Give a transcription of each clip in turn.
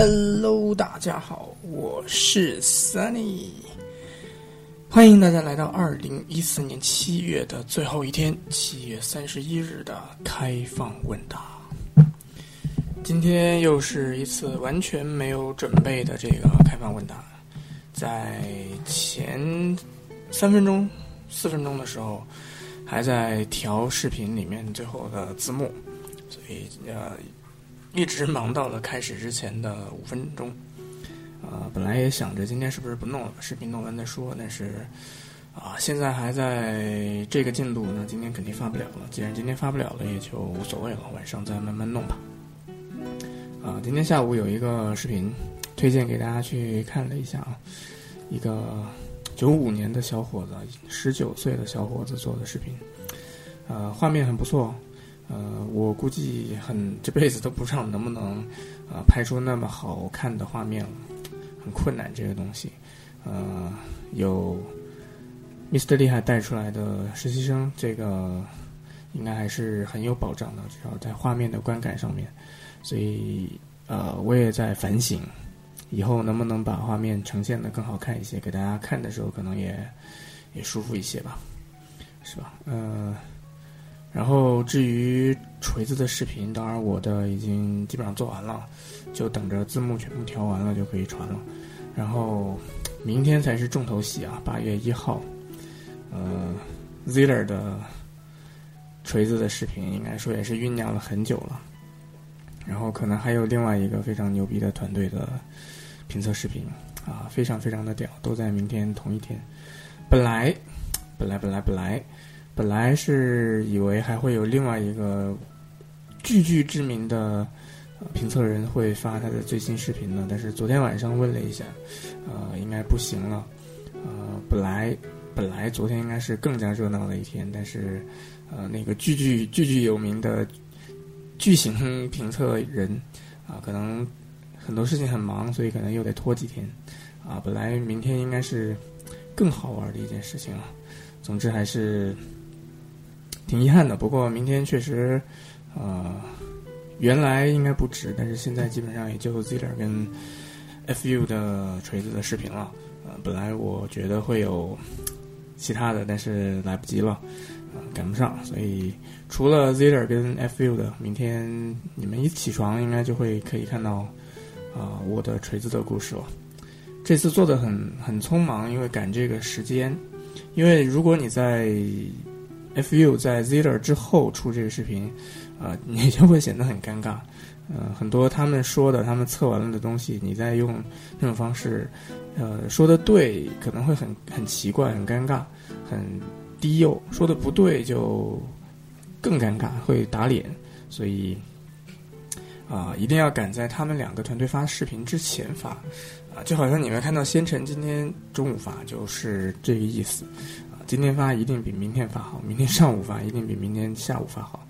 Hello，大家好，我是 Sunny，欢迎大家来到二零一四年七月的最后一天，七月三十一日的开放问答。今天又是一次完全没有准备的这个开放问答，在前三分钟、四分钟的时候，还在调视频里面最后的字幕，所以呃。一直忙到了开始之前的五分钟，啊，本来也想着今天是不是不弄了，视频弄完再说。但是，啊，现在还在这个进度，那今天肯定发不了了。既然今天发不了了，也就无所谓了，晚上再慢慢弄吧。啊，今天下午有一个视频推荐给大家去看了一下啊，一个九五年的小伙子，十九岁的小伙子做的视频，呃，画面很不错。呃，我估计很这辈子都不知道能不能，呃，拍出那么好看的画面了，很困难这个东西。呃，有 Mr 厉害带出来的实习生，这个应该还是很有保障的，至少在画面的观感上面。所以，呃，我也在反省，以后能不能把画面呈现的更好看一些，给大家看的时候可能也也舒服一些吧，是吧？呃。然后至于锤子的视频，当然我的已经基本上做完了，就等着字幕全部调完了就可以传了。然后明天才是重头戏啊，八月一号，呃，Ziller 的锤子的视频应该说也是酝酿了很久了。然后可能还有另外一个非常牛逼的团队的评测视频啊，非常非常的屌，都在明天同一天。本来，本来，本来，本来。本来是以为还会有另外一个句句知名的评测人会发他的最新视频呢，但是昨天晚上问了一下，呃，应该不行了。呃，本来本来昨天应该是更加热闹的一天，但是呃，那个句句句句有名的巨型评测人啊，可能很多事情很忙，所以可能又得拖几天。啊，本来明天应该是更好玩的一件事情啊。总之还是。挺遗憾的，不过明天确实，呃，原来应该不止，但是现在基本上也就 Ziller 跟 FU 的锤子的视频了。呃，本来我觉得会有其他的，但是来不及了，呃，赶不上，所以除了 Ziller 跟 FU 的，明天你们一起床应该就会可以看到啊我的锤子的故事了。这次做的很很匆忙，因为赶这个时间，因为如果你在 Fu 在 Ziller 之后出这个视频，啊，你就会显得很尴尬。呃，很多他们说的、他们测完了的东西，你再用那种方式，呃，说的对，可能会很很奇怪、很尴尬、很低幼；说的不对，就更尴尬，会打脸。所以，啊，一定要赶在他们两个团队发视频之前发。啊，就好像你们看到仙尘今天中午发，就是这个意思。今天发一定比明天发好，明天上午发一定比明天下午发好，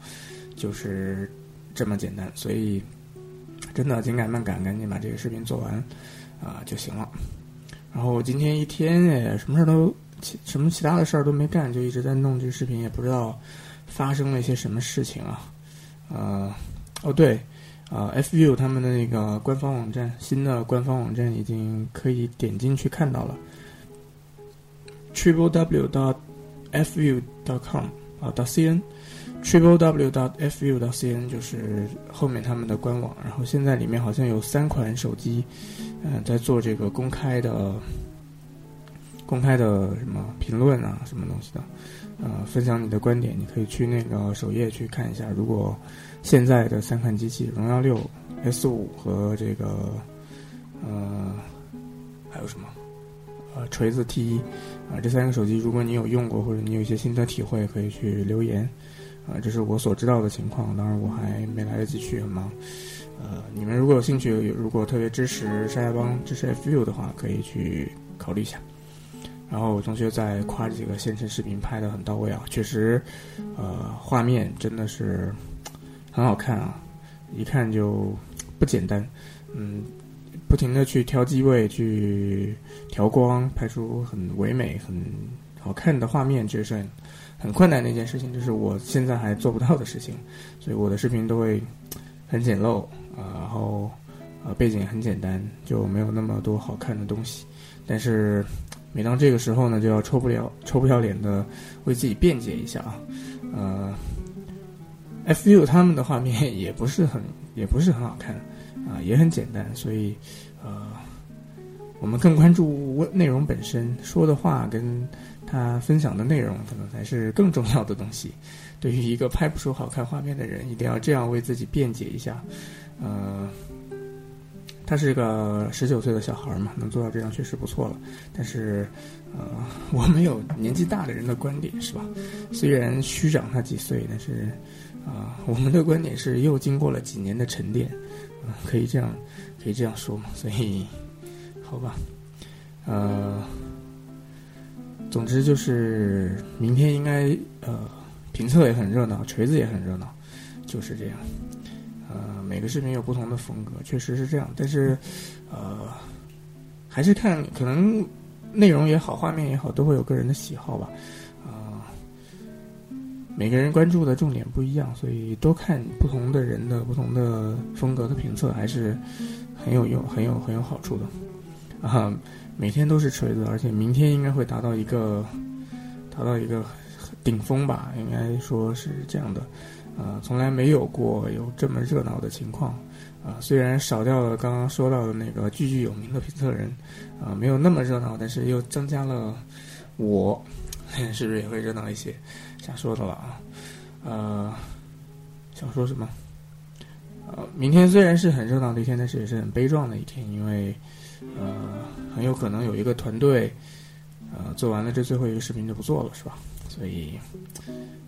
就是这么简单。所以真的紧赶慢赶，赶紧把这个视频做完啊就行了。然后今天一天也什么事儿都其什么其他的事儿都没干，就一直在弄这个视频，也不知道发生了一些什么事情啊。呃，哦对，啊，FU 他们的那个官方网站，新的官方网站已经可以点进去看到了。Triple w dot f u dot com 啊到 c n triple w dot f u 到 c n 就是后面他们的官网，然后现在里面好像有三款手机，嗯，在做这个公开的公开的什么评论啊，什么东西的，呃，分享你的观点，你可以去那个首页去看一下。如果现在的三款机器，荣耀六、S 五和这个呃还有什么？呃，锤子 T 一啊，这三个手机，如果你有用过或者你有一些心得体会，可以去留言啊。这是我所知道的情况，当然我还没来得及去，很忙。呃，你们如果有兴趣，如果特别支持沙家帮、支持 FU 的话，可以去考虑一下。然后我同学在夸这个现成视频拍的很到位啊，确实，呃，画面真的是很好看啊，一看就不简单，嗯。不停的去调机位，去调光，拍出很唯美、很好看的画面，这是很困难的一件事情，这是我现在还做不到的事情，所以我的视频都会很简陋啊，然后呃，背景很简单，就没有那么多好看的东西。但是每当这个时候呢，就要抽不了抽不要脸的为自己辩解一下啊。呃，FU 他们的画面也不是很也不是很好看啊，也很简单，所以呃，我们更关注内容本身，说的话跟他分享的内容可能才是更重要的东西。对于一个拍不出好看画面的人，一定要这样为自己辩解一下。呃，他是个十九岁的小孩嘛，能做到这样确实不错了。但是，呃，我们有年纪大的人的观点是吧？虽然虚长他几岁，但是，啊，我们的观点是又经过了几年的沉淀，啊，可以这样，可以这样说嘛？所以，好吧，呃，总之就是明天应该呃。评测也很热闹，锤子也很热闹，就是这样。呃，每个视频有不同的风格，确实是这样。但是，呃，还是看可能内容也好，画面也好，都会有个人的喜好吧。每个人关注的重点不一样，所以多看不同的人的不同的风格的评测，还是很有用、很有很有好处的。啊，每天都是锤子，而且明天应该会达到一个达到一个。顶峰吧，应该说是这样的，呃，从来没有过有这么热闹的情况，啊，虽然少掉了刚刚说到的那个句句有名的评测人，啊，没有那么热闹，但是又增加了我，是不是也会热闹一些？瞎说的了啊，呃，想说什么？呃，明天虽然是很热闹的一天，但是也是很悲壮的一天，因为，呃，很有可能有一个团队，呃，做完了这最后一个视频就不做了，是吧？所以，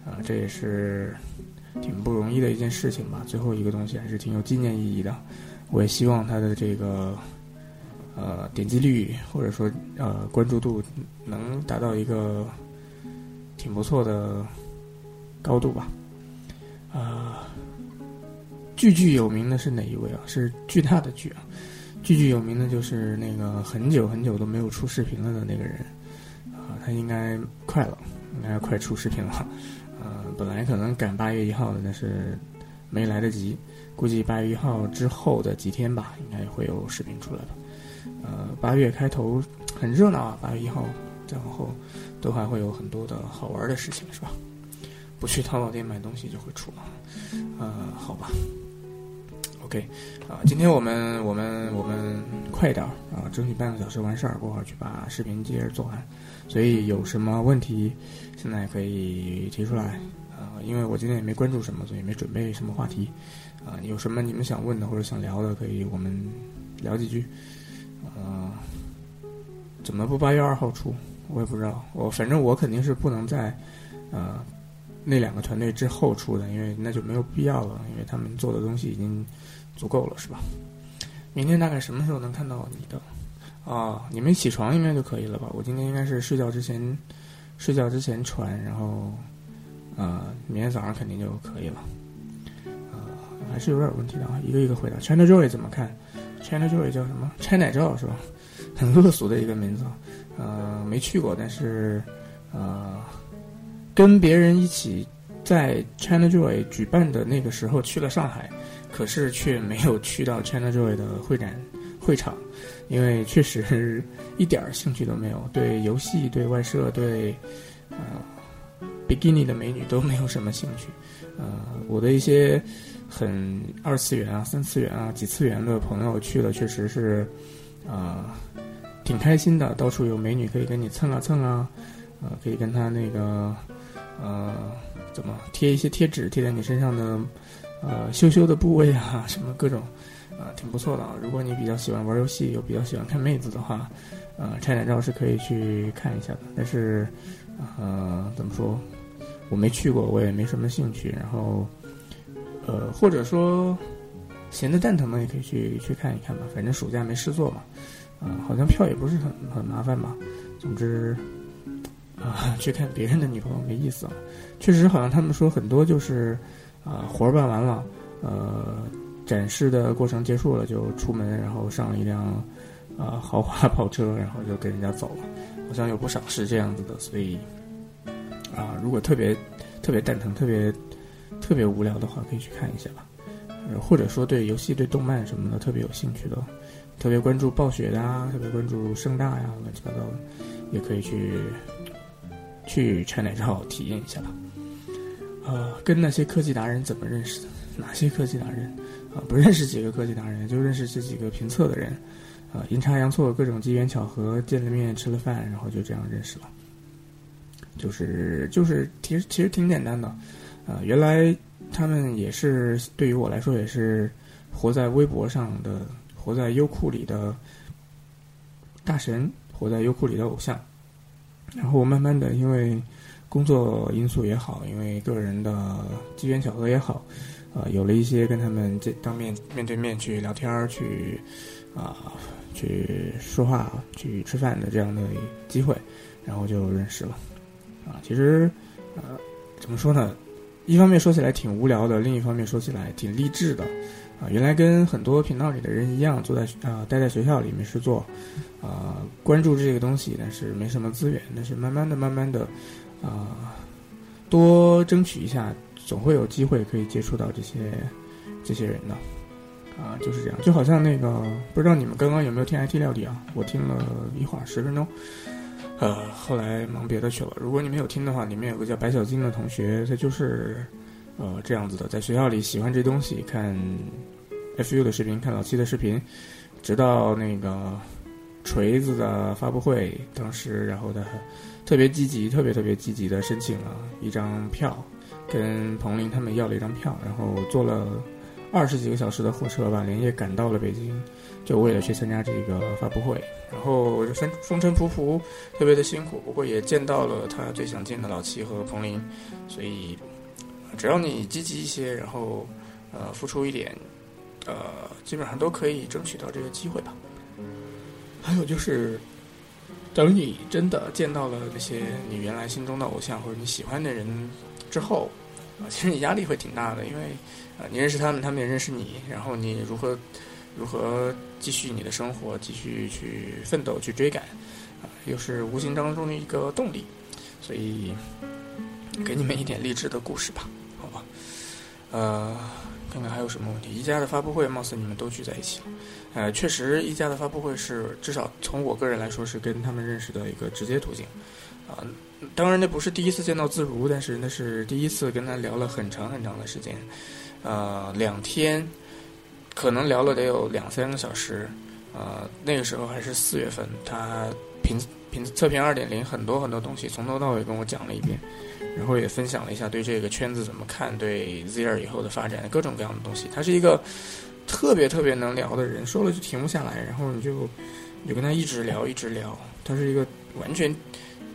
啊，这也是挺不容易的一件事情吧。最后一个东西还是挺有纪念意义的。我也希望它的这个呃点击率或者说呃关注度能达到一个挺不错的高度吧。啊，巨巨有名的是哪一位啊？是巨大的巨啊！句句有名的就是那个很久很久都没有出视频了的那个人啊，他应该快了。应该快出视频了，呃，本来可能赶八月一号的，但是没来得及，估计八月一号之后的几天吧，应该会有视频出来吧。呃，八月开头很热闹啊，八月一号再往后都还会有很多的好玩的事情，是吧？不去淘宝店买东西就会出，呃，好吧。OK，啊，今天我们我们我们快一点啊，争取半个小时完事儿，过会儿去把视频接着做完。所以有什么问题，现在可以提出来啊！因为我今天也没关注什么，所以没准备什么话题啊。有什么你们想问的或者想聊的，可以我们聊几句。呃，怎么不八月二号出？我也不知道。我反正我肯定是不能在呃那两个团队之后出的，因为那就没有必要了，因为他们做的东西已经足够了，是吧？明天大概什么时候能看到你的？啊，你们起床应该就可以了吧？我今天应该是睡觉之前，睡觉之前传，然后，呃，明天早上肯定就可以了。呃，还是有点问题的啊，一个一个回答。China Joy 怎么看？China Joy 叫什么？China Joy 是吧？很 恶俗的一个名字啊。呃，没去过，但是，呃，跟别人一起在 China Joy 举办的那个时候去了上海，可是却没有去到 China Joy 的会展会场。因为确实 一点儿兴趣都没有，对游戏、对外设、对呃比基尼的美女都没有什么兴趣。呃，我的一些很二次元啊、三次元啊、几次元的朋友去了，确实是啊挺开心的，到处有美女可以跟你蹭啊蹭啊，呃，可以跟他那个呃怎么贴一些贴纸贴在你身上的呃羞羞的部位啊，什么各种。啊，挺不错的啊！如果你比较喜欢玩游戏，又比较喜欢看妹子的话，呃，拆点照是可以去看一下的。但是，呃，怎么说，我没去过，我也没什么兴趣。然后，呃，或者说闲的蛋疼嘛，也可以去去看一看吧。反正暑假没事做嘛，啊，好像票也不是很很麻烦吧。总之，啊，去看别人的女朋友没意思啊。确实，好像他们说很多就是啊，活儿办完了，呃。展示的过程结束了，就出门，然后上了一辆，呃，豪华跑车，然后就跟人家走了。好像有不少是这样子的，所以，啊，如果特别特别蛋疼、特别特别无聊的话，可以去看一下吧。或者说对游戏、对动漫什么的特别有兴趣的，特别关注暴雪的啊，特别关注盛大呀，乱七八糟的，也可以去去 China 号体验一下吧。呃，跟那些科技达人怎么认识的？哪些科技达人？啊，不认识几个科技达人，就认识这几个评测的人。啊，阴差阳错，各种机缘巧合，见了面，吃了饭，然后就这样认识了。就是就是，其实其实挺简单的。啊，原来他们也是对于我来说也是活在微博上的，活在优酷里的大神，活在优酷里的偶像。然后慢慢的，因为工作因素也好，因为个人的机缘巧合也好，啊，有了一些跟他们这当面面对面去聊天儿去啊去说话、去吃饭的这样的机会，然后就认识了。啊，其实呃，怎么说呢？一方面说起来挺无聊的，另一方面说起来挺励志的，啊，原来跟很多频道里的人一样，坐在啊待在学校里面是做，啊关注这个东西，但是没什么资源，但是慢慢的、慢慢的，啊多争取一下，总会有机会可以接触到这些这些人的，啊就是这样，就好像那个不知道你们刚刚有没有听 IT 料理啊？我听了一会儿十分钟。呃，后来忙别的去了。如果你没有听的话，里面有个叫白小金的同学，他就是，呃，这样子的，在学校里喜欢这东西，看 FU 的视频，看老七的视频，直到那个锤子的发布会，当时然后他特别积极，特别特别积极的申请了一张票，跟彭林他们要了一张票，然后坐了二十几个小时的火车吧，连夜赶到了北京。就为了去参加这个发布会，然后风风尘仆仆，特别的辛苦。不过也见到了他最想见的老七和彭林，所以只要你积极一些，然后呃付出一点，呃基本上都可以争取到这个机会吧。还有就是，等你真的见到了那些你原来心中的偶像或者你喜欢的人之后，啊，其实你压力会挺大的，因为啊你认识他们，他们也认识你，然后你如何？如何继续你的生活，继续去奋斗、去追赶，啊，又是无形当中的一个动力，所以给你们一点励志的故事吧，好吧？呃，看看还有什么问题。宜家的发布会，貌似你们都聚在一起了，呃，确实，宜家的发布会是至少从我个人来说是跟他们认识的一个直接途径，啊，当然那不是第一次见到自如，但是那是第一次跟他聊了很长很长的时间，呃，两天。可能聊了得有两三个小时，呃，那个时候还是四月份，他评评测评二点零很多很多东西从头到尾跟我讲了一遍，然后也分享了一下对这个圈子怎么看，对 Z 二以后的发展各种各样的东西。他是一个特别特别能聊的人，说了就停不下来，然后你就你就跟他一直聊一直聊。他是一个完全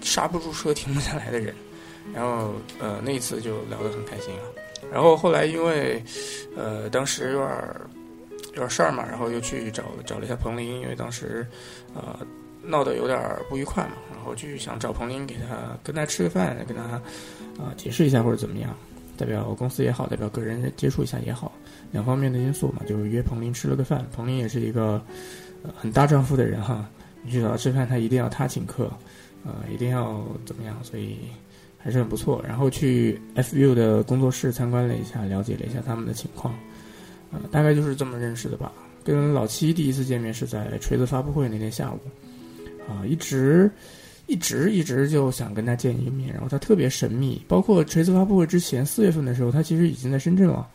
刹不住车、停不下来的人，然后呃那一次就聊得很开心啊。然后后来因为呃当时有点。有点事儿嘛，然后又去找找了一下彭林，因为当时，呃，闹得有点不愉快嘛，然后就想找彭林给他跟他吃个饭，跟他啊解释一下或者怎么样，代表公司也好，代表个人接触一下也好，两方面的因素嘛，就是约彭林吃了个饭。彭林也是一个很大丈夫的人哈，你去找他吃饭，他一定要他请客，呃，一定要怎么样，所以还是很不错。然后去 FU 的工作室参观了一下，了解了一下他们的情况。大概就是这么认识的吧。跟老七第一次见面是在锤子发布会那天下午，啊，一直一直一直就想跟他见一面。然后他特别神秘，包括锤子发布会之前四月份的时候，他其实已经在深圳了。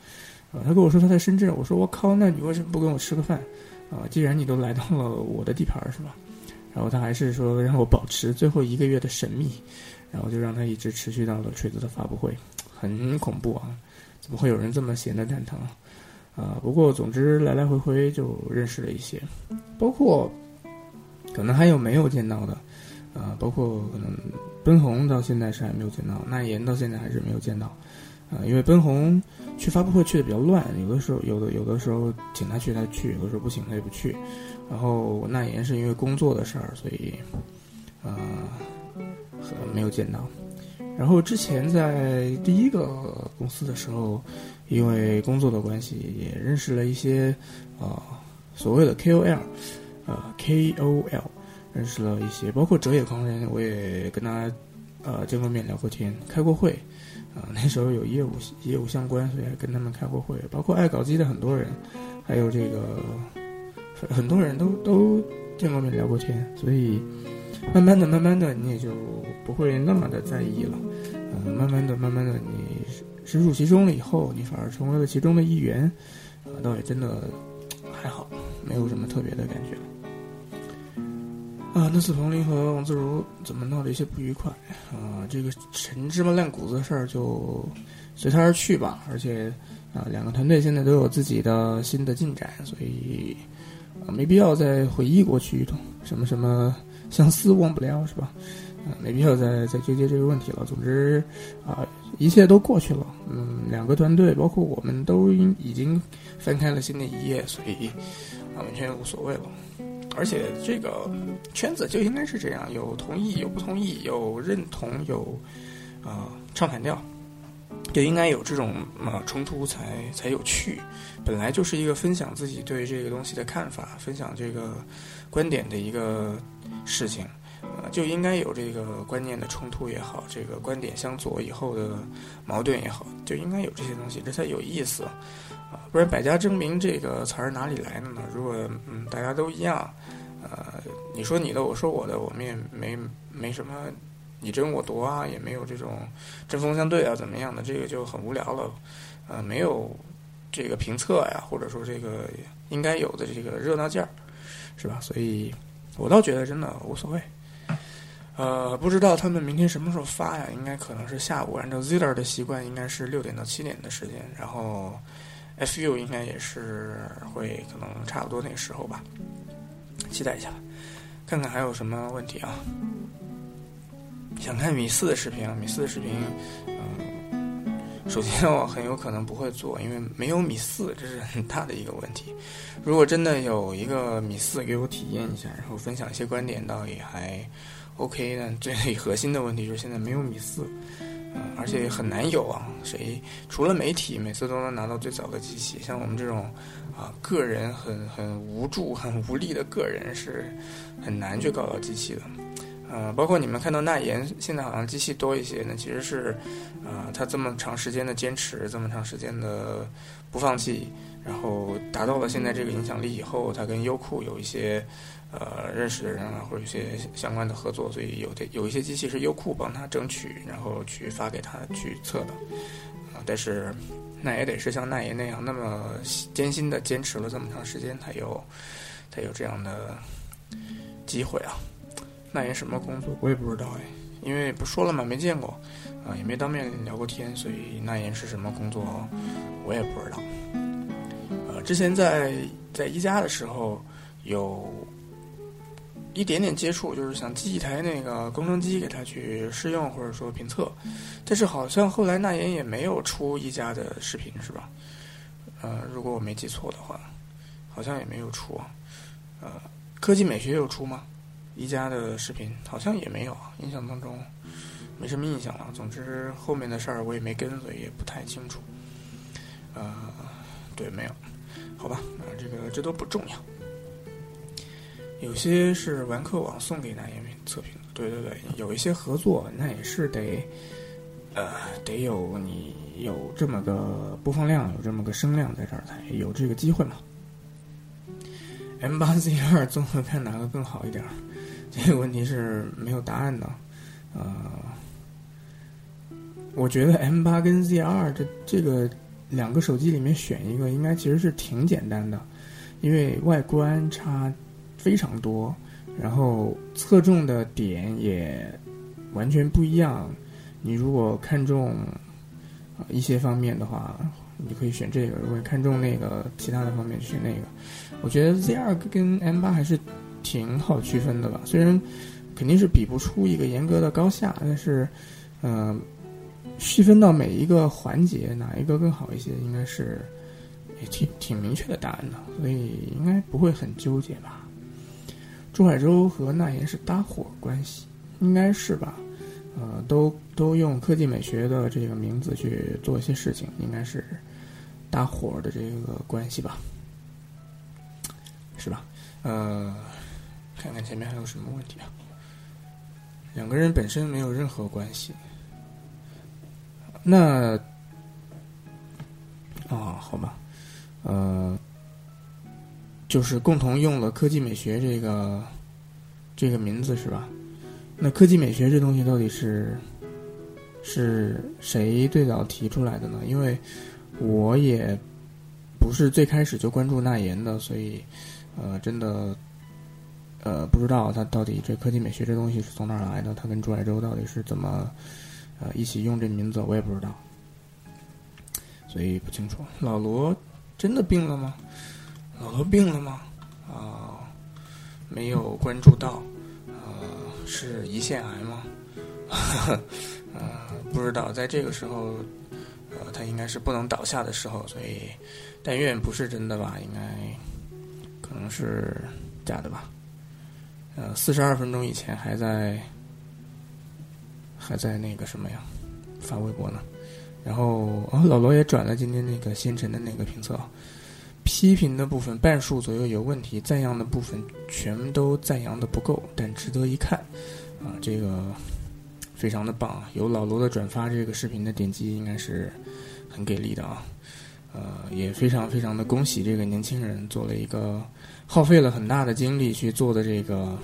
啊，他跟我说他在深圳，我说我靠，那你为什么不跟我吃个饭？啊，既然你都来到了我的地盘是吧？然后他还是说让我保持最后一个月的神秘，然后就让他一直持续到了锤子的发布会，很恐怖啊！怎么会有人这么闲的蛋疼？啊，啊不过总之来来回回就认识了一些，包括可能还有没有见到的，啊，包括可能奔红到现在是还没有见到，那言到现在还是没有见到，啊，因为奔红去发布会去的比较乱，有的时候有的有的时候请他去他去，有的时候不请他也不去，然后那言是因为工作的事儿，所以啊没有见到，然后之前在第一个公司的时候。因为工作的关系，也认识了一些，呃，所谓的 KOL，呃，KOL，认识了一些，包括哲野狂人，我也跟他，呃，见过面聊过天，开过会，啊，那时候有业务业务相关，所以还跟他们开过会，包括爱搞机的很多人，还有这个很多人都都见过面聊过天，所以慢慢的、慢慢的，你也就不会那么的在意了。嗯，慢慢的、慢慢的，你深入其中了以后，你反而成为了其中的一员，啊，倒也真的还好，没有什么特别的感觉。啊，那次彭林和王自如怎么闹了一些不愉快啊？这个陈芝麻烂谷子的事儿就随他而去吧。而且啊，两个团队现在都有自己的新的进展，所以啊，没必要再回忆过去什么什么相思忘不了，是吧？啊，没必要再再纠结这个问题了。总之啊，一切都过去了。嗯，两个团队包括我们都已经翻开了新的一页，所以，完全无所谓了。而且这个圈子就应该是这样，有同意，有不同意，有认同，有啊唱反调，就应该有这种啊冲突才才有趣。本来就是一个分享自己对这个东西的看法，分享这个观点的一个事情，就应该有这个观念的冲突也好，这个观点相左以后的矛盾也好，就应该有这些东西，这才有意思。啊，不然“百家争鸣”这个词儿哪里来的呢？如果嗯大家都一样，呃，你说你的，我说我的，我们也没没什么你争我夺啊，也没有这种针锋相对啊，怎么样的？这个就很无聊了。呃，没有这个评测呀，或者说这个应该有的这个热闹劲儿，是吧？所以我倒觉得真的无所谓。呃，不知道他们明天什么时候发呀？应该可能是下午，按照 Ziller 的习惯，应该是六点到七点的时间，然后。Fu 应该也是会可能差不多那个时候吧，期待一下，看看还有什么问题啊？想看米四的视频啊？米四的视频，嗯，首先我很有可能不会做，因为没有米四，这是很大的一个问题。如果真的有一个米四给我体验一下，然后分享一些观点，倒也还 OK。但最核心的问题就是现在没有米四。嗯，而且很难有啊，谁除了媒体，每次都能拿到最早的机器。像我们这种啊，个人很很无助、很无力的个人，是很难去搞到机器的。呃，包括你们看到那言现在好像机器多一些，那其实是啊，他这么长时间的坚持，这么长时间的不放弃，然后达到了现在这个影响力以后，他跟优酷有一些。呃，认识的人啊，或者一些相关的合作，所以有的有一些机器是优酷帮他争取，然后去发给他去测的，啊，但是那也得是像奈爷那样那么艰辛的坚持了这么长时间，才有才有这样的机会啊。奈爷什么工作我也不知道哎，因为不说了嘛，没见过啊，也没当面聊过天，所以奈爷是什么工作我也不知道。呃，之前在在一加的时候有。一点点接触，就是想寄一台那个工程机给他去试用或者说评测，但是好像后来那言也没有出一加的视频是吧？呃，如果我没记错的话，好像也没有出。呃，科技美学有出吗？一加的视频好像也没有，印象当中没什么印象了。总之后面的事儿我也没跟，所以也不太清楚。呃，对，没有，好吧，啊，这个这都不重要。有些是玩客网送给那言测评的，对对对，有一些合作，那也是得，呃，得有你有这么个播放量，有这么个声量在这儿才有这个机会嘛。M 八 Z 二 综合看哪个更好一点？这个问题是没有答案的。呃，我觉得 M 八跟 Z 二这这个两个手机里面选一个，应该其实是挺简单的，因为外观差。非常多，然后侧重的点也完全不一样。你如果看中一些方面的话，你可以选这个；如果看中那个其他的方面，选那个。我觉得 Z 二跟 M 八还是挺好区分的吧。虽然肯定是比不出一个严格的高下，但是嗯，细分到每一个环节，哪一个更好一些，应该是也挺挺明确的答案的，所以应该不会很纠结吧。朱海洲和那言是搭伙关系，应该是吧？呃，都都用科技美学的这个名字去做一些事情，应该是搭伙的这个关系吧？是吧？呃，看看前面还有什么问题啊？两个人本身没有任何关系，那啊，好吧，呃，就是共同用了科技美学这个这个名字是吧？那科技美学这东西到底是是谁最早提出来的呢？因为我也不是最开始就关注纳言的，所以呃，真的呃不知道他到底这科技美学这东西是从哪儿来的，他跟朱海洲到底是怎么呃一起用这名字，我也不知道。所以不清楚，老罗真的病了吗？老罗病了吗？啊，没有关注到，呃，是胰腺癌吗？呃，不知道，在这个时候，呃，他应该是不能倒下的时候，所以但愿不是真的吧，应该可能是假的吧。呃，四十二分钟以前还在还在那个什么呀，发微博呢。然后，哦，老罗也转了今天那个星辰的那个评测，批评的部分半数左右有问题，赞扬的部分全都赞扬的不够，但值得一看，啊，这个非常的棒，有老罗的转发，这个视频的点击应该是很给力的啊，呃，也非常非常的恭喜这个年轻人做了一个耗费了很大的精力去做的这个。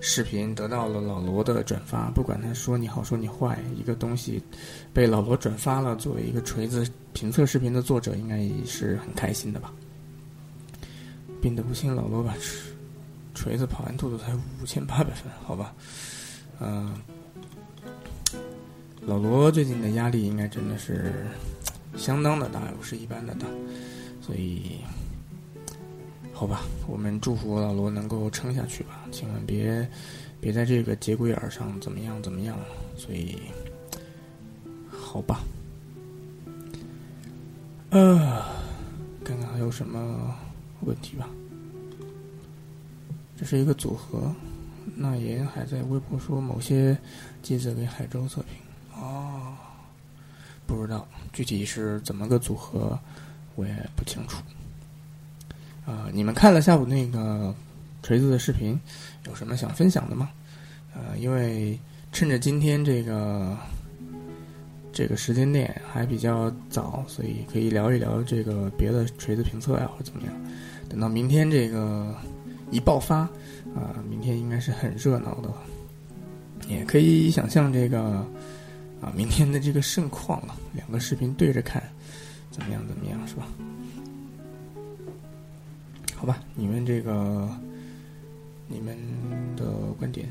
视频得到了老罗的转发，不管他说你好说你坏，一个东西被老罗转发了，作为一个锤子评测视频的作者，应该也是很开心的吧？病得不轻，老罗把锤子跑完兔兔才五千八百分，好吧？嗯，老罗最近的压力应该真的是相当的大，不是一般的大，所以。好吧，我们祝福老罗能够撑下去吧，千万别别在这个节骨眼上怎么样怎么样。所以，好吧，呃，看看还有什么问题吧。这是一个组合，那言还在微博说某些记者给海州测评哦，不知道具体是怎么个组合，我也不清楚。啊，你们看了下午那个锤子的视频，有什么想分享的吗？呃，因为趁着今天这个这个时间点还比较早，所以可以聊一聊这个别的锤子评测呀，或者怎么样。等到明天这个一爆发，啊，明天应该是很热闹的，也可以想象这个啊，明天的这个盛况了。两个视频对着看，怎么样？怎么样？是吧？好吧，你们这个，你们的观点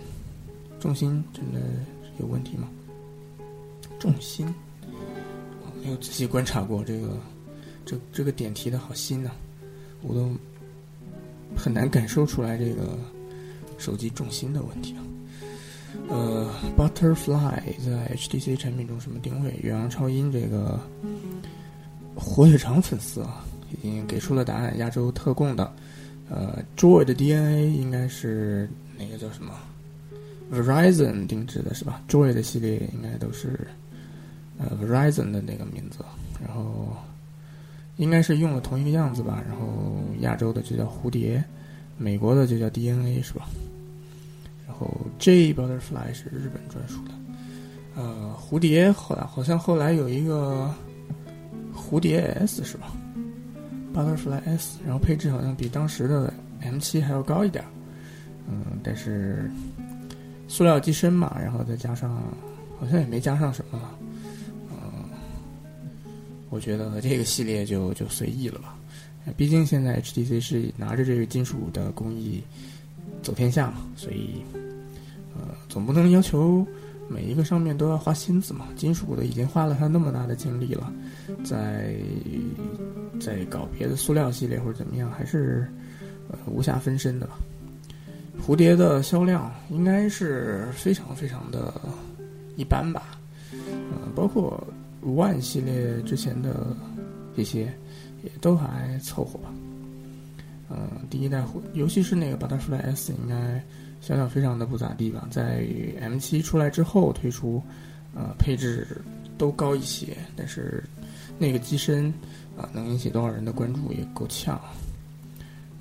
重心真的有问题吗？重心，我没有仔细观察过这个，这这个点提的好新呐，我都很难感受出来这个手机重心的问题啊。呃，Butterfly 在 HTC 产品中什么定位？远洋超音这个火腿肠粉丝啊。已经给出了答案，亚洲特供的，呃，Joy 的 DNA 应该是那个叫什么？Verizon 定制的是吧？Joy 的系列应该都是呃 Verizon 的那个名字，然后应该是用了同一个样子吧。然后亚洲的就叫蝴蝶，美国的就叫 DNA 是吧？然后 J Butterfly 是日本专属的，呃，蝴蝶后来好像后来有一个蝴蝶 S 是吧？Butterfly S，然后配置好像比当时的 M7 还要高一点，嗯，但是塑料机身嘛，然后再加上好像也没加上什么了，嗯，我觉得这个系列就就随意了吧，毕竟现在 HTC 是拿着这个金属的工艺走天下嘛，所以呃，总不能要求每一个上面都要花心思嘛，金属的已经花了它那么大的精力了，在。在搞别的塑料系列或者怎么样，还是呃无暇分身的吧。蝴蝶的销量应该是非常非常的一般吧，呃，包括 One 系列之前的这些也都还凑合吧。嗯，第一代蝴，尤其是那个 Butterfly S，应该销量非常的不咋地吧。在 M7 出来之后推出，呃，配置都高一些，但是那个机身。啊，能引起多少人的关注也够呛，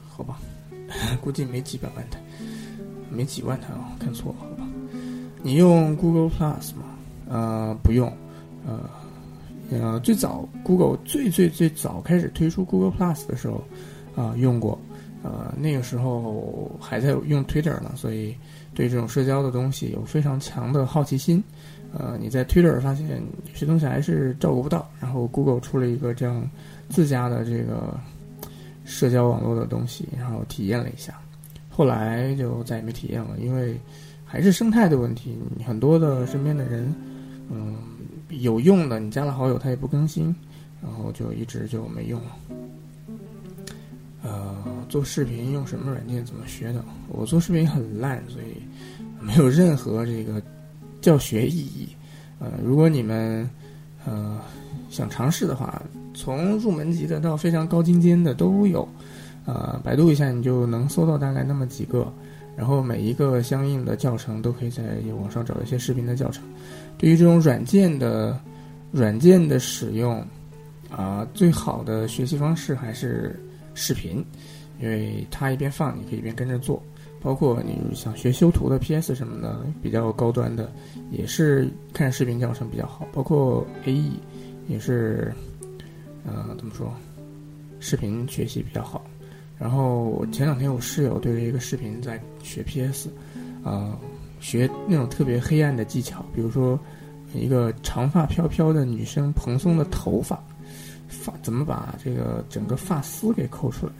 好吧？估计没几百万台，没几万台啊，看错了，好吧？你用 Google Plus 吗？呃，不用，呃，呃，最早 Google 最最最早开始推出 Google Plus 的时候，啊，用过，呃，那个时候还在用 Twitter 呢，所以对这种社交的东西有非常强的好奇心。呃，你在 Twitter 发现有些东西还是照顾不到，然后 Google 出了一个这样自家的这个社交网络的东西，然后体验了一下，后来就再也没体验了，因为还是生态的问题，很多的身边的人，嗯，有用的你加了好友他也不更新，然后就一直就没用了。呃，做视频用什么软件？怎么学的？我做视频很烂，所以没有任何这个。教学意义，呃，如果你们呃想尝试的话，从入门级的到非常高精尖的都有，呃，百度一下你就能搜到大概那么几个，然后每一个相应的教程都可以在网上找一些视频的教程。对于这种软件的软件的使用，啊，最好的学习方式还是视频，因为它一边放，你可以一边跟着做。包括你想学修图的 PS 什么的，比较高端的，也是看视频教程比较好。包括 AE，也是，呃，怎么说，视频学习比较好。然后前两天我室友对着一个视频在学 PS，啊，学那种特别黑暗的技巧，比如说一个长发飘飘的女生蓬松的头发，发怎么把这个整个发丝给抠出来，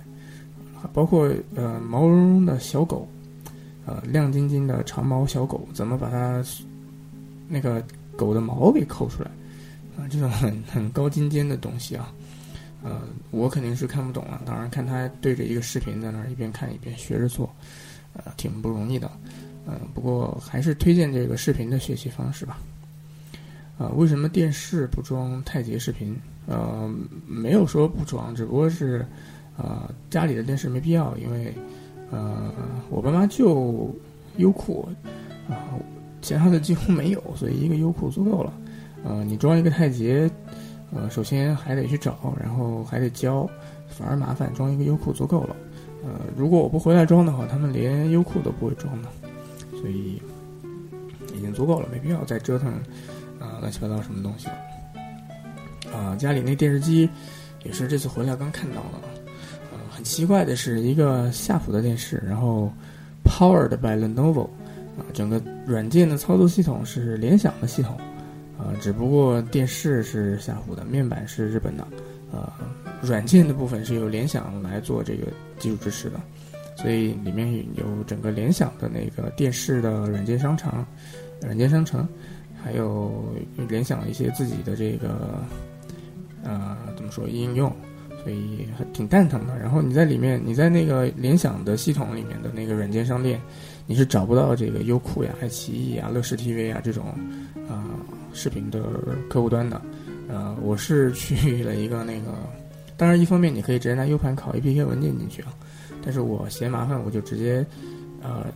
包括呃毛茸茸的小狗。呃，亮晶晶的长毛小狗怎么把它那个狗的毛给抠出来？啊，这种很很高精尖的东西啊，呃，我肯定是看不懂了。当然，看他对着一个视频在那儿一边看一边学着做，呃，挺不容易的。嗯，不过还是推荐这个视频的学习方式吧。啊，为什么电视不装太极视频？呃，没有说不装，只不过是啊，家里的电视没必要，因为。呃，我爸妈就优酷，啊，其他的几乎没有，所以一个优酷足够了。呃，你装一个太极，呃，首先还得去找，然后还得交，反而麻烦。装一个优酷足够了。呃，如果我不回来装的话，他们连优酷都不会装的，所以已经足够了，没必要再折腾啊乱七八糟什么东西了。啊，家里那电视机也是这次回来刚看到的。奇怪的是，一个夏普的电视，然后 powered by Lenovo，啊，整个软件的操作系统是联想的系统，啊，只不过电视是夏普的，面板是日本的，啊，软件的部分是由联想来做这个技术支持的，所以里面有整个联想的那个电视的软件商城，软件商城，还有联想一些自己的这个，呃，怎么说应用。所以还挺蛋疼的。然后你在里面，你在那个联想的系统里面的那个软件商店，你是找不到这个优酷呀、爱奇艺啊、乐视 TV 啊这种啊视频的客户端的。呃，我是去了一个那个，当然一方面你可以直接拿 U 盘拷 APK 文件进去啊，但是我嫌麻烦，我就直接呃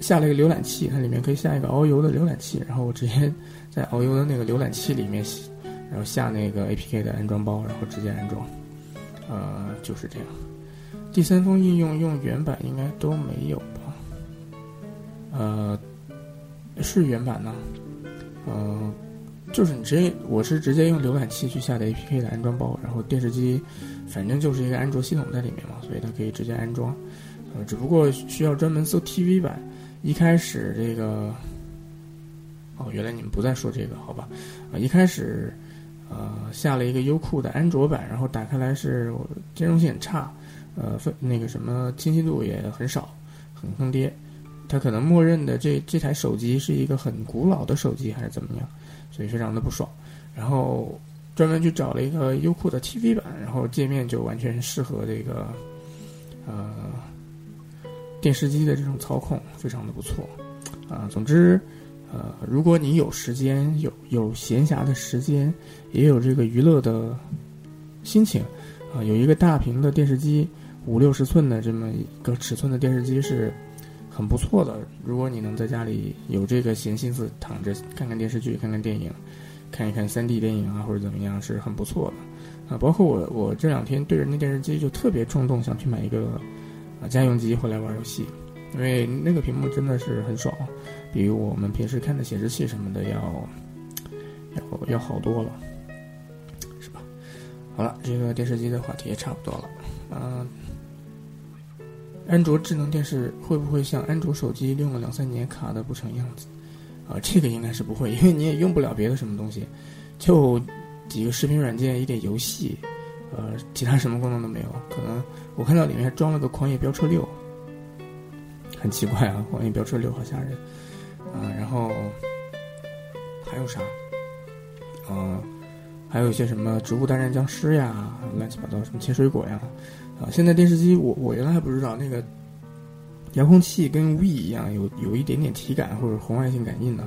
下了一个浏览器，它里面可以下一个遨游的浏览器，然后我直接在遨游的那个浏览器里面，然后下那个 APK 的安装包，然后直接安装。呃，就是这样。第三方应用用原版应该都没有吧？呃，是原版呢。呃，就是你直接，我是直接用浏览器去下载 APK 的安装包，然后电视机反正就是一个安卓系统在里面嘛，所以它可以直接安装。呃，只不过需要专门搜 TV 版。一开始这个，哦，原来你们不再说这个，好吧？啊，一开始。呃，下了一个优酷的安卓版，然后打开来是兼容性很差，呃，分那个什么清晰度也很少，很坑爹。它可能默认的这这台手机是一个很古老的手机还是怎么样，所以非常的不爽。然后专门去找了一个优酷的 TV 版，然后界面就完全适合这个呃电视机的这种操控，非常的不错。啊，总之。呃，如果你有时间，有有闲暇的时间，也有这个娱乐的心情，啊，有一个大屏的电视机，五六十寸的这么一个尺寸的电视机是很不错的。如果你能在家里有这个闲心思躺着看看电视剧、看看电影、看一看三 D 电影啊，或者怎么样，是很不错的。啊，包括我，我这两天对着那电视机就特别冲动，想去买一个啊家用机回来玩游戏。因为那个屏幕真的是很爽，比我们平时看的显示器什么的要要要好多了。是吧好了，这个电视机的话题也差不多了。嗯，安卓智能电视会不会像安卓手机用了两三年卡的不成样子？啊，这个应该是不会，因为你也用不了别的什么东西，就几个视频软件，一点游戏，呃，其他什么功能都没有。可能我看到里面还装了个狂野飙车六，很奇怪啊，狂野飙车六好吓人。啊，然后还有啥？嗯，还有一些什么植物大战僵尸呀，乱七八糟什么切水果呀。啊，现在电视机我我原来还不知道那个遥控器跟 V 一样，有有一点点体感或者红外线感应的。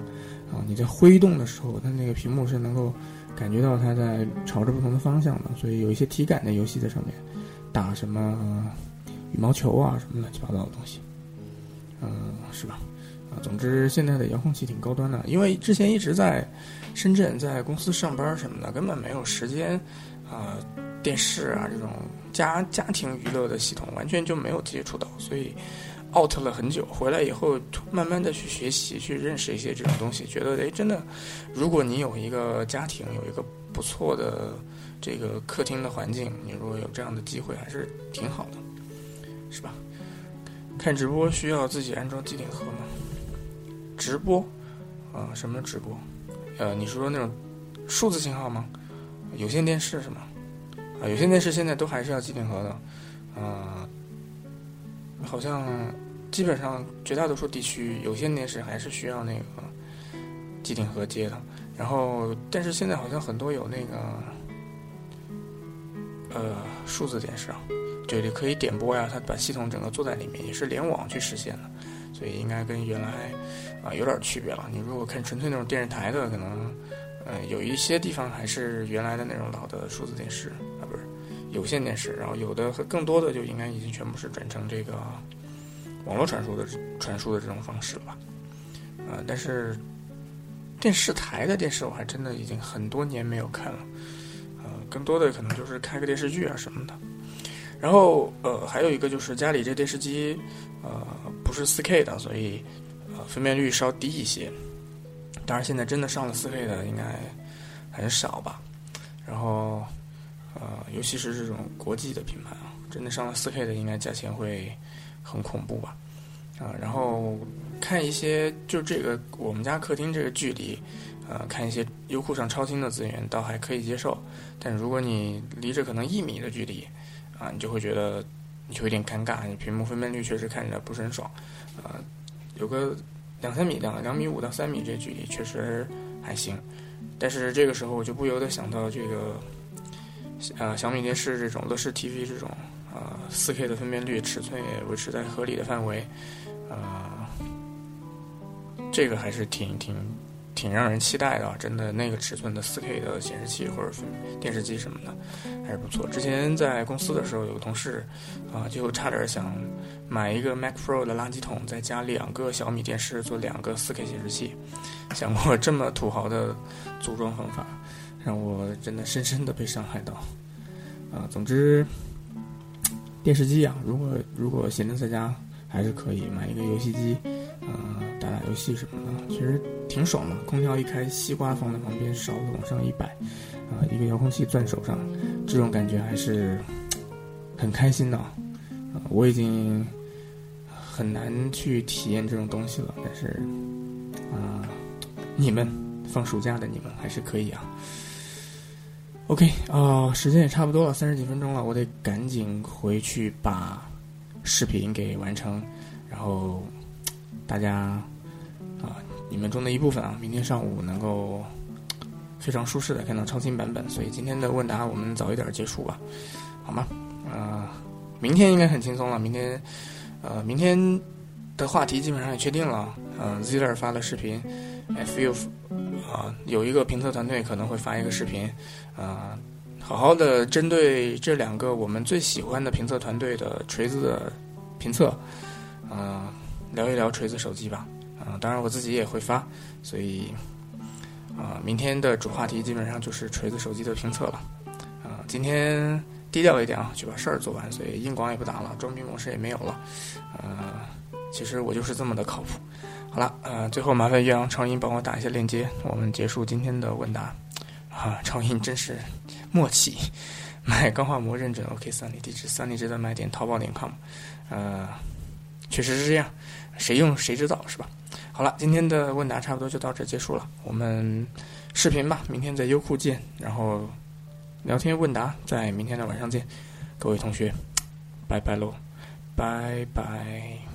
啊，你在挥动的时候，它那个屏幕是能够感觉到它在朝着不同的方向的，所以有一些体感的游戏在上面，打什么羽毛球啊什么乱七八糟的东西，嗯，是吧？总之现在的遥控器挺高端的，因为之前一直在深圳在公司上班什么的，根本没有时间，啊，电视啊这种家家庭娱乐的系统完全就没有接触到，所以 out 了很久。回来以后慢慢的去学习，去认识一些这种东西，觉得哎，真的，如果你有一个家庭，有一个不错的这个客厅的环境，你如果有这样的机会，还是挺好的，是吧？看直播需要自己安装机顶盒吗？直播，啊，什么直播？呃，你是说那种数字信号吗？有线电视是吗？啊，有线电视现在都还是要机顶盒的，啊，好像基本上绝大多数地区有线电视还是需要那个机顶盒接的。然后，但是现在好像很多有那个呃数字电视啊，对对，可以点播呀，它把系统整个做在里面，也是联网去实现的，所以应该跟原来。啊，有点区别了。你如果看纯粹那种电视台的，可能，呃，有一些地方还是原来的那种老的数字电视啊，不是有线电视。然后有的和更多的就应该已经全部是转成这个网络传输的传输的这种方式了吧？啊，但是电视台的电视我还真的已经很多年没有看了。呃，更多的可能就是开个电视剧啊什么的。然后呃，还有一个就是家里这电视机呃不是 4K 的，所以。分辨率稍低一些，当然现在真的上了四 K 的应该很少吧。然后，呃，尤其是这种国际的品牌啊，真的上了四 K 的应该价钱会很恐怖吧。啊，然后看一些就这个我们家客厅这个距离，呃，看一些优酷上超清的资源倒还可以接受。但如果你离着可能一米的距离，啊，你就会觉得你就有点尴尬，你屏幕分辨率确实看着不是很爽，啊，有个。两三米，两两米五到三米这距离确实还行，但是这个时候我就不由得想到这个，呃，小米电视这种乐视 TV 这种，呃，四 K 的分辨率，尺寸也维持在合理的范围，呃，这个还是挺挺。挺让人期待的，真的那个尺寸的 4K 的显示器或者电视机什么的还是不错。之前在公司的时候，有个同事啊，就差点想买一个 Mac Pro 的垃圾桶，再加两个小米电视做两个 4K 显示器。想过这么土豪的组装方法，让我真的深深的被伤害到。啊，总之电视机啊，如果如果闲着在家，还是可以买一个游戏机。呃，打打游戏什么的，其实挺爽的。空调一开，西瓜放在旁边，勺子往上一摆，啊，一个遥控器攥手上，这种感觉还是很开心的。啊，我已经很难去体验这种东西了，但是啊，你们放暑假的你们还是可以啊。OK 啊，时间也差不多了，三十几分钟了，我得赶紧回去把视频给完成，然后。大家，你们中的一部分啊，明天上午能够非常舒适的看到超清版本，所以今天的问答我们早一点结束吧，好吗？啊，明天应该很轻松了。明天，呃，明天的话题基本上也确定了。嗯，Ziller 发了视频，FU 啊，有一个评测团队可能会发一个视频，啊，好好的针对这两个我们最喜欢的评测团队的锤子的评测，啊。聊一聊锤子手机吧，啊，当然我自己也会发，所以，啊，明天的主话题基本上就是锤子手机的评测了，啊，今天低调一点啊，去把事儿做完，所以硬广也不打了，装逼模式也没有了，呃，其实我就是这么的靠谱。好了，呃，最后麻烦岳阳超音帮我打一下链接，我们结束今天的问答，啊，超音真是默契，买钢化膜认证，OK，三 y 地址三 y 值得买点淘宝点 com，呃，确实是这样，谁用谁知道是吧？好了，今天的问答差不多就到这结束了，我们视频吧，明天在优酷见，然后聊天问答在明天的晚上见，各位同学，拜拜喽，拜拜。